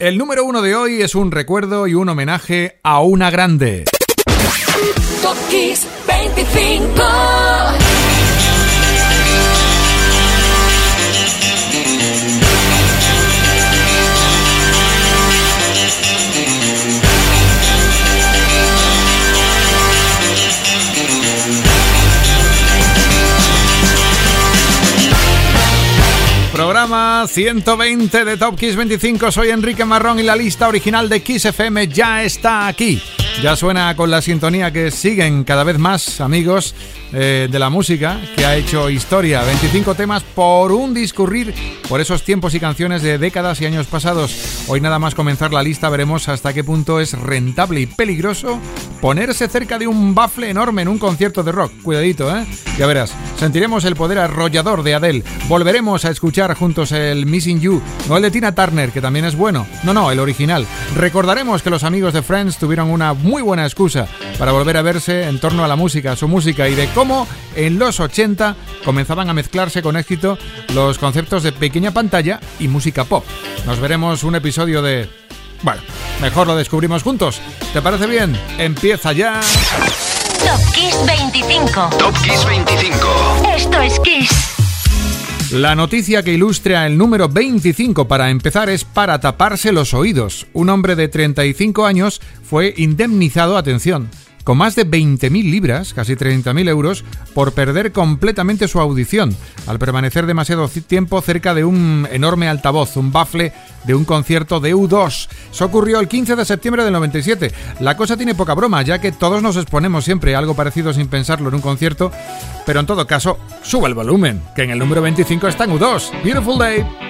El número uno de hoy es un recuerdo y un homenaje a una grande. Top 25. Programa 120 de Top Kiss 25. Soy Enrique Marrón y la lista original de Kiss FM ya está aquí. Ya suena con la sintonía que siguen cada vez más amigos eh, de la música que ha hecho historia. 25 temas por un discurrir por esos tiempos y canciones de décadas y años pasados. Hoy nada más comenzar la lista veremos hasta qué punto es rentable y peligroso ponerse cerca de un bafle enorme en un concierto de rock. Cuidadito, ¿eh? Ya verás. Sentiremos el poder arrollador de Adele. Volveremos a escuchar juntos el Missing You, no el de Tina Turner, que también es bueno. No, no, el original. Recordaremos que los amigos de Friends tuvieron una buena excusa para volver a verse en torno a la música, su música y de cómo en los 80 comenzaban a mezclarse con éxito los conceptos de pequeña pantalla y música pop. Nos veremos un episodio de... Bueno, mejor lo descubrimos juntos. ¿Te parece bien? Empieza ya. Top Kiss 25. Top Kiss 25. Esto es Kiss. La noticia que ilustra el número 25 para empezar es para taparse los oídos. Un hombre de 35 años fue indemnizado, atención, con más de 20.000 libras, casi 30.000 euros, por perder completamente su audición, al permanecer demasiado tiempo cerca de un enorme altavoz, un bafle de un concierto de U2. Eso ocurrió el 15 de septiembre del 97. La cosa tiene poca broma, ya que todos nos exponemos siempre a algo parecido sin pensarlo en un concierto, pero en todo caso, sube el volumen, que en el número 25 está en U2. Beautiful Day.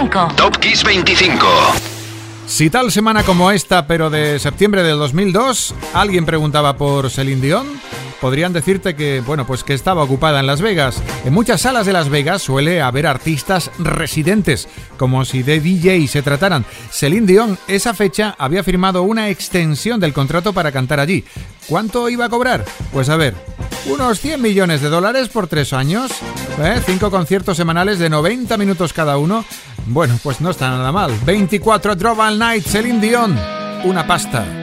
25. Top Kiss 25. Si tal semana como esta, pero de septiembre del 2002, alguien preguntaba por Celine Dion, podrían decirte que, bueno, pues que estaba ocupada en Las Vegas. En muchas salas de Las Vegas suele haber artistas residentes, como si de DJ se trataran. Celine Dion, esa fecha, había firmado una extensión del contrato para cantar allí. ¿Cuánto iba a cobrar? Pues a ver, unos 100 millones de dólares por tres años, ¿eh? cinco conciertos semanales de 90 minutos cada uno. Bueno, pues no está nada mal. 24 Drop All Night, Celine Dion, una pasta.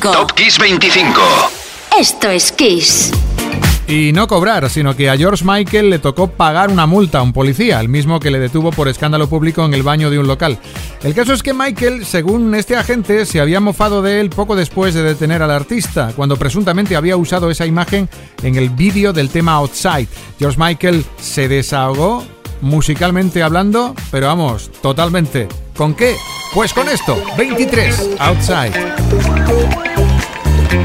25. Top Kiss 25. Esto es Kiss. Y no cobrar, sino que a George Michael le tocó pagar una multa a un policía, el mismo que le detuvo por escándalo público en el baño de un local. El caso es que Michael, según este agente, se había mofado de él poco después de detener al artista, cuando presuntamente había usado esa imagen en el vídeo del tema Outside. George Michael se desahogó musicalmente hablando, pero vamos, totalmente. ¿Con qué? Pues con esto, 23, Outside. Y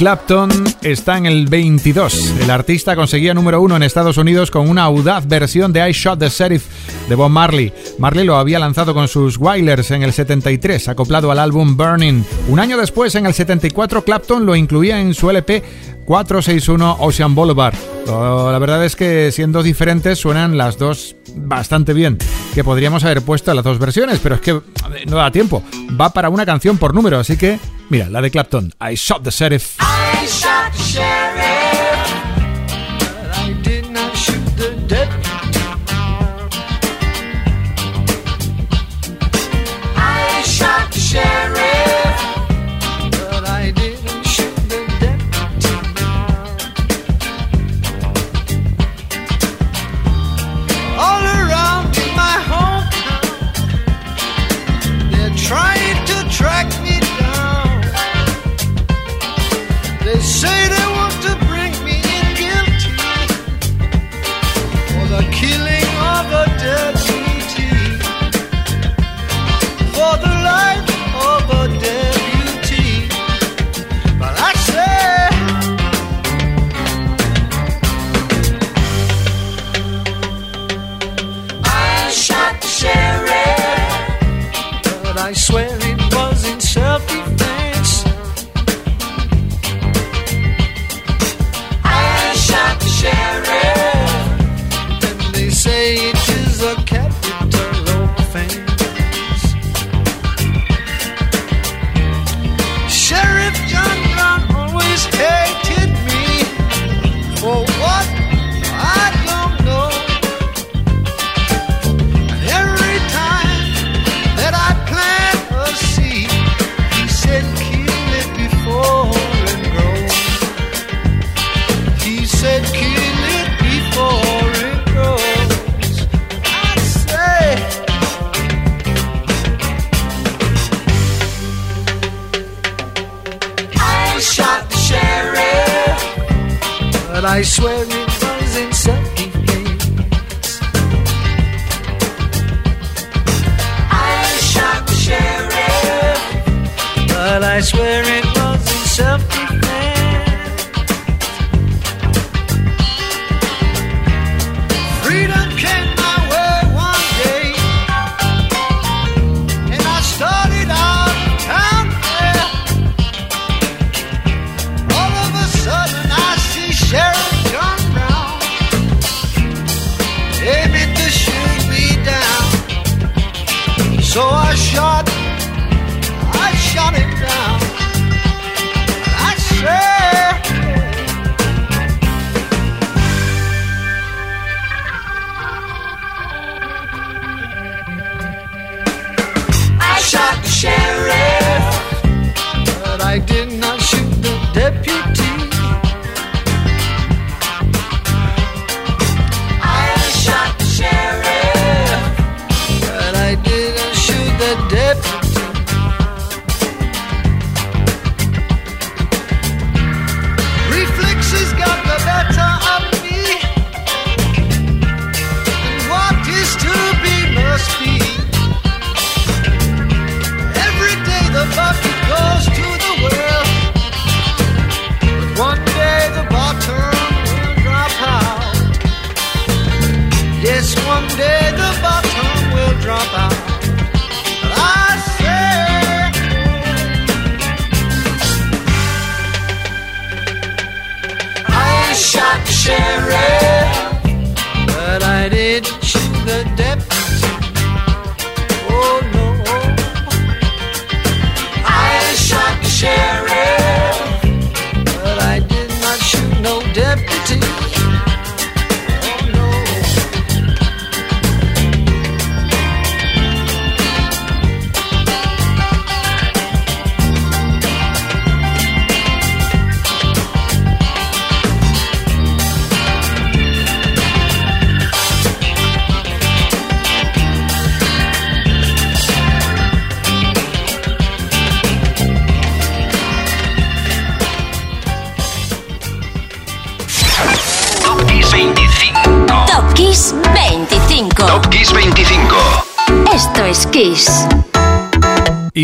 Clapton está en el 22. El artista conseguía número uno en Estados Unidos con una audaz versión de I Shot the Sheriff de Bob Marley. Marley lo había lanzado con sus Wailers en el 73, acoplado al álbum Burning. Un año después, en el 74, Clapton lo incluía en su LP 461 Ocean Boulevard. Oh, la verdad es que siendo diferentes suenan las dos bastante bien, que podríamos haber puesto las dos versiones, pero es que no da tiempo. Va para una canción por número, así que Mira, la de Clapton, I shot the sheriff. I shot the sheriff. I swear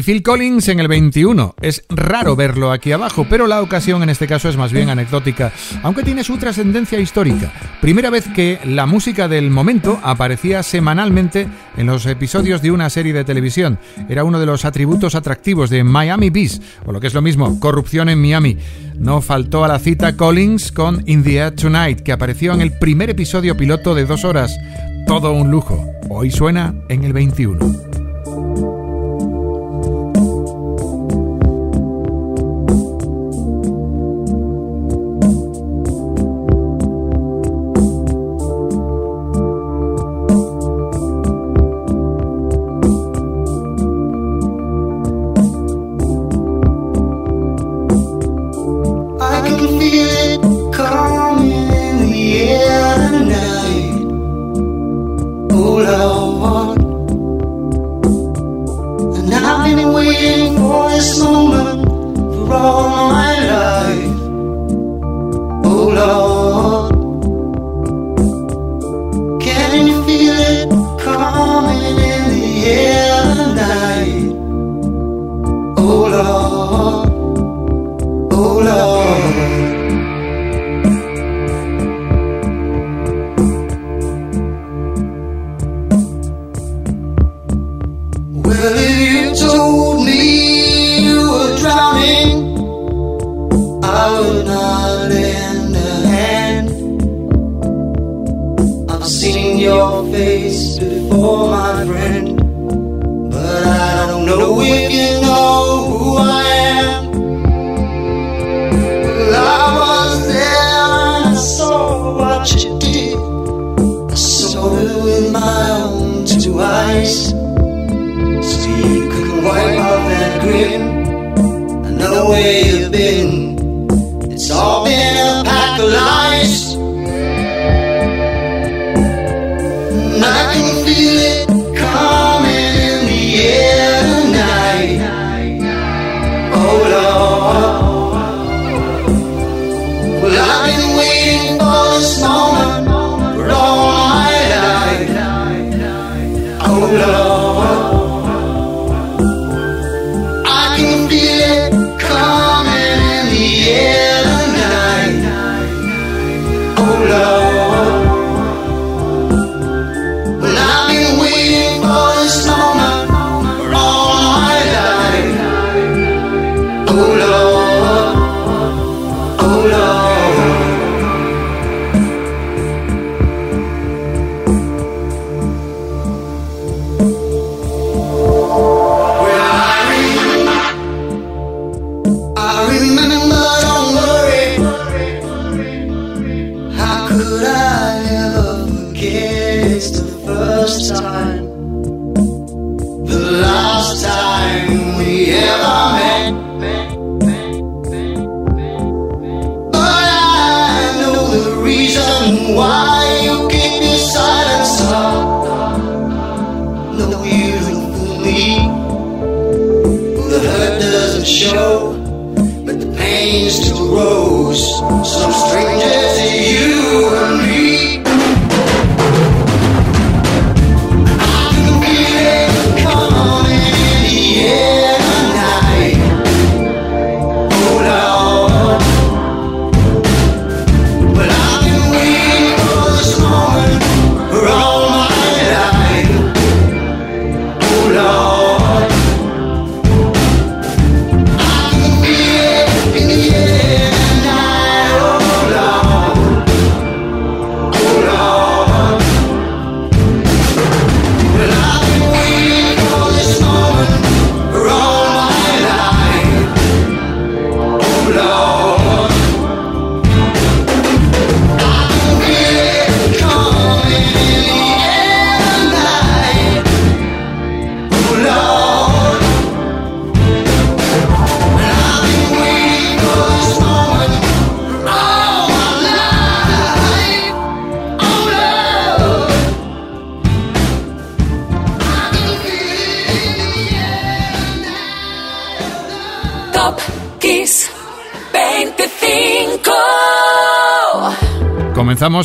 Phil Collins en el 21. Es raro verlo aquí abajo, pero la ocasión en este caso es más bien anecdótica, aunque tiene su trascendencia histórica. Primera vez que la música del momento aparecía semanalmente en los episodios de una serie de televisión. Era uno de los atributos atractivos de Miami Beach, o lo que es lo mismo, corrupción en Miami. No faltó a la cita Collins con In the Air Tonight, que apareció en el primer episodio piloto de dos horas. Todo un lujo. Hoy suena en el 21.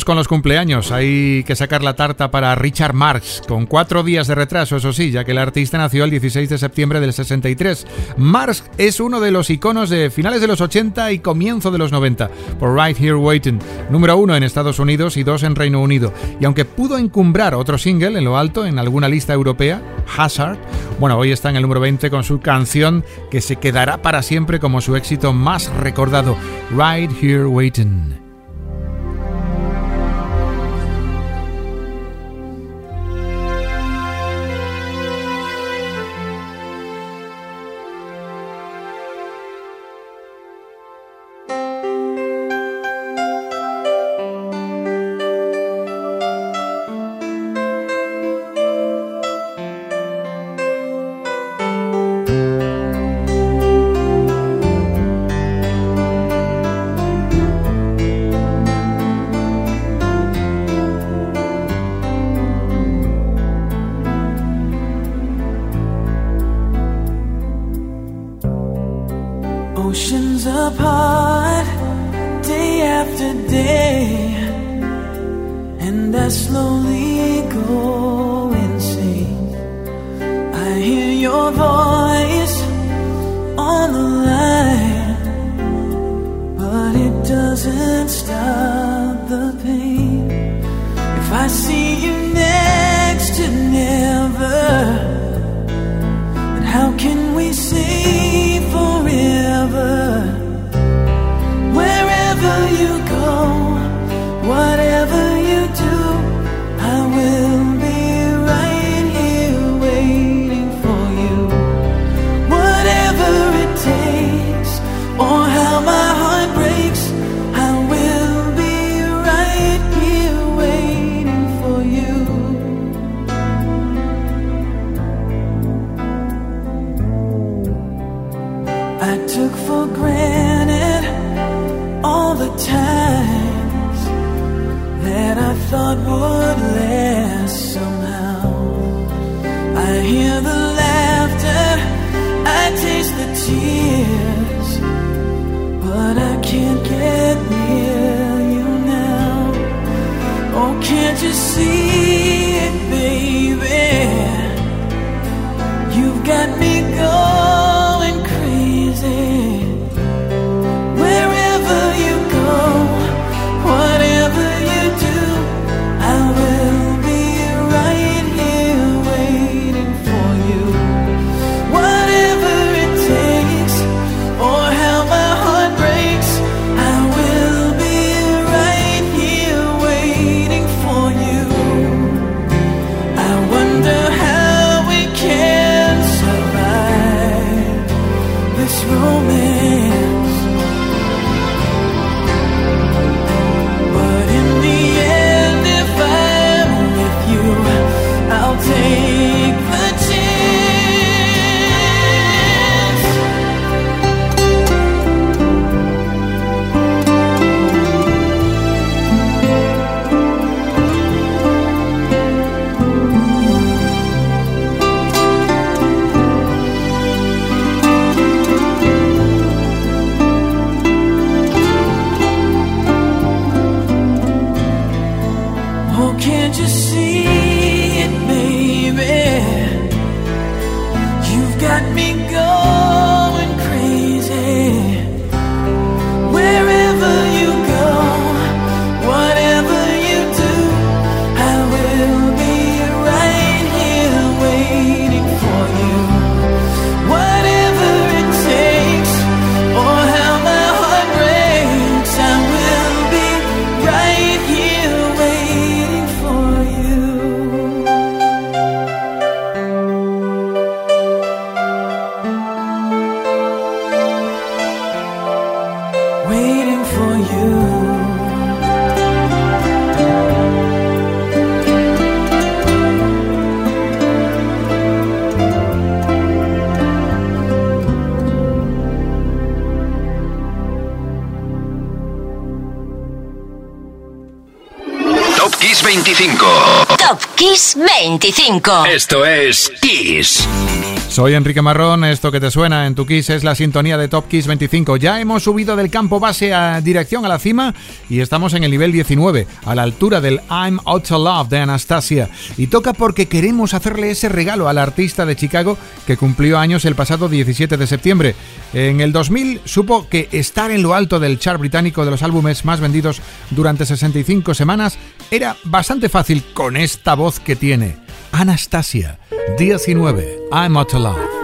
Con los cumpleaños. Hay que sacar la tarta para Richard Marx, con cuatro días de retraso, eso sí, ya que el artista nació el 16 de septiembre del 63. Marx es uno de los iconos de finales de los 80 y comienzo de los 90, por Right Here Waiting, número uno en Estados Unidos y dos en Reino Unido. Y aunque pudo encumbrar otro single en lo alto en alguna lista europea, Hazard, bueno, hoy está en el número 20 con su canción que se quedará para siempre como su éxito más recordado, Right Here Waiting. You've got me going. 25. Esto es Kiss. Soy Enrique Marrón, esto que te suena en tu Kiss es la sintonía de Top Kiss 25. Ya hemos subido del campo base a dirección a la cima y estamos en el nivel 19, a la altura del I'm Out to Love de Anastasia. Y toca porque queremos hacerle ese regalo al artista de Chicago que cumplió años el pasado 17 de septiembre. En el 2000 supo que estar en lo alto del chart británico de los álbumes más vendidos durante 65 semanas era bastante fácil con esta voz que tiene. Anastasia, 19, I'm Out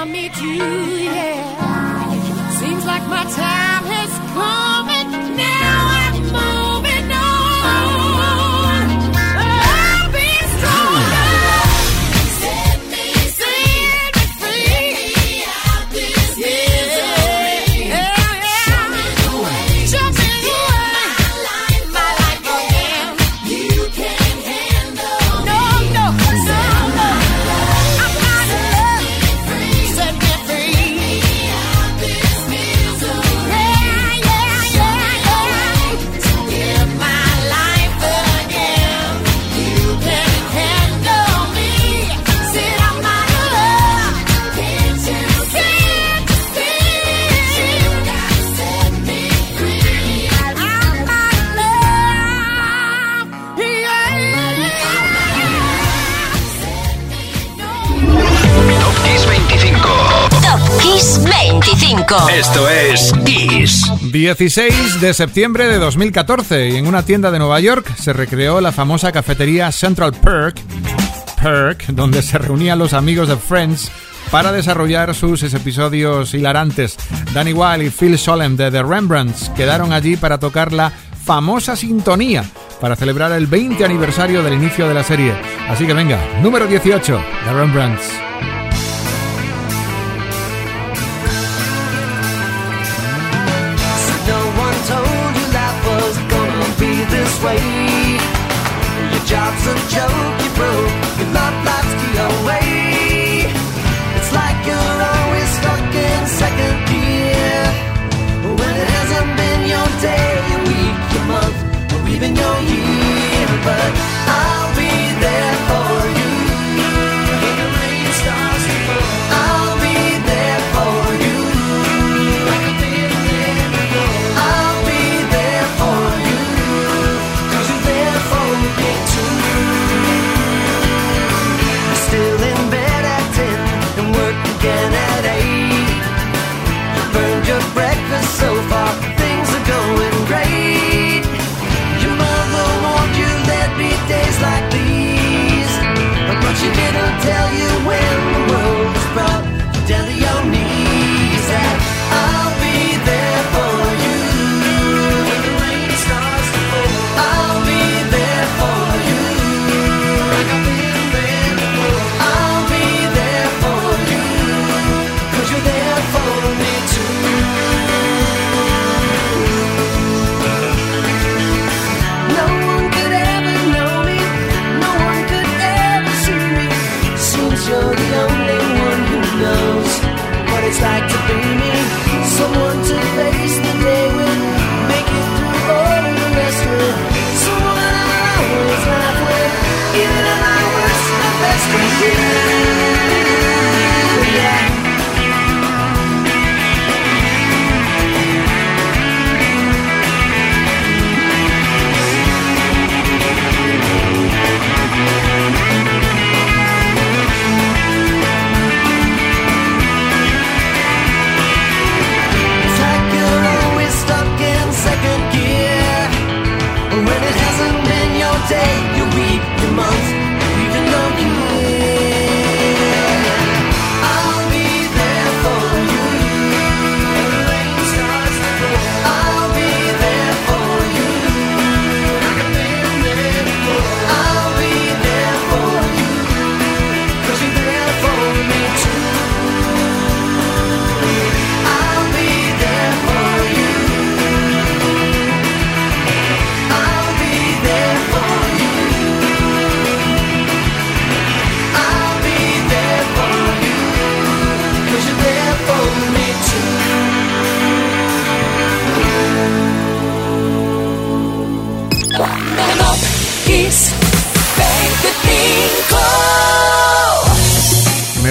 I meet you, yeah. Seems like my time has come and now I'm on. Esto es Kiss. 16 de septiembre de 2014 y en una tienda de Nueva York se recreó la famosa cafetería Central Perk, Perk, donde se reunían los amigos de Friends para desarrollar sus episodios hilarantes. Danny Wilde y Phil Solem de The Rembrandts quedaron allí para tocar la famosa sintonía para celebrar el 20 aniversario del inicio de la serie. Así que venga, número 18, The Rembrandts.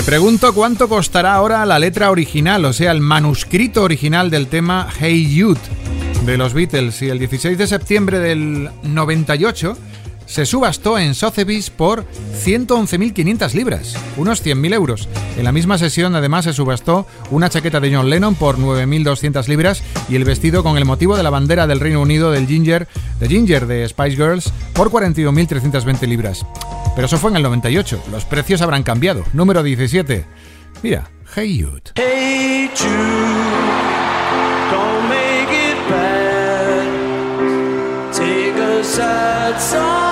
pregunto cuánto costará ahora la letra original, o sea, el manuscrito original del tema Hey Jude de los Beatles. Y el 16 de septiembre del 98 se subastó en Sotheby's por 111.500 libras, unos 100.000 euros. En la misma sesión además se subastó una chaqueta de John Lennon por 9.200 libras y el vestido con el motivo de la bandera del Reino Unido del Ginger, de Ginger de Spice Girls por 41.320 libras. Pero eso fue en el 98. Los precios habrán cambiado. Número 17. Mira, Hey Jude. Hey Jude, don't make it bad. Take a sad song.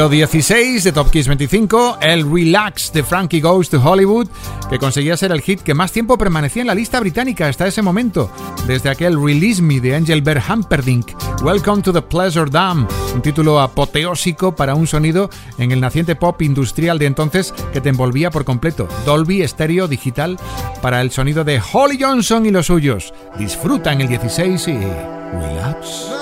Número 16 de Top Kiss 25, el Relax de Frankie Goes to Hollywood, que conseguía ser el hit que más tiempo permanecía en la lista británica hasta ese momento, desde aquel Release Me de Engelbert Humperdinck. Welcome to the Pleasure Dam, un título apoteósico para un sonido en el naciente pop industrial de entonces que te envolvía por completo. Dolby estéreo digital para el sonido de Holly Johnson y los suyos. Disfruta en el 16 y relax.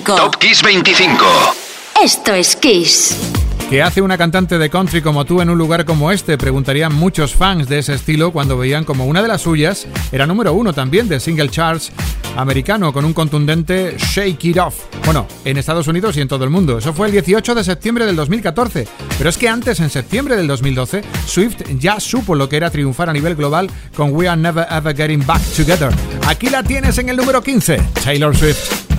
25. Top Kiss 25. Esto es Kiss. ¿Qué hace una cantante de country como tú en un lugar como este? Preguntarían muchos fans de ese estilo cuando veían como una de las suyas era número uno también de single charts americano con un contundente Shake It Off. Bueno, en Estados Unidos y en todo el mundo. Eso fue el 18 de septiembre del 2014. Pero es que antes, en septiembre del 2012, Swift ya supo lo que era triunfar a nivel global con We Are Never Ever Getting Back Together. Aquí la tienes en el número 15, Taylor Swift.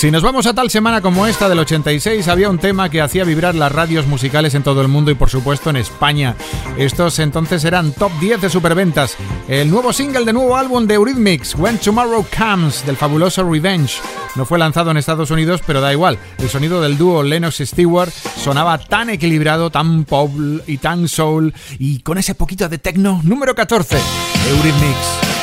Si nos vamos a tal semana como esta del 86, había un tema que hacía vibrar las radios musicales en todo el mundo y por supuesto en España. Estos entonces eran top 10 de superventas. El nuevo single del nuevo álbum de Eurythmics, When Tomorrow Comes, del fabuloso Revenge. No fue lanzado en Estados Unidos, pero da igual. El sonido del dúo Lennox Stewart sonaba tan equilibrado, tan pop y tan soul, y con ese poquito de techno número 14, Eurythmics.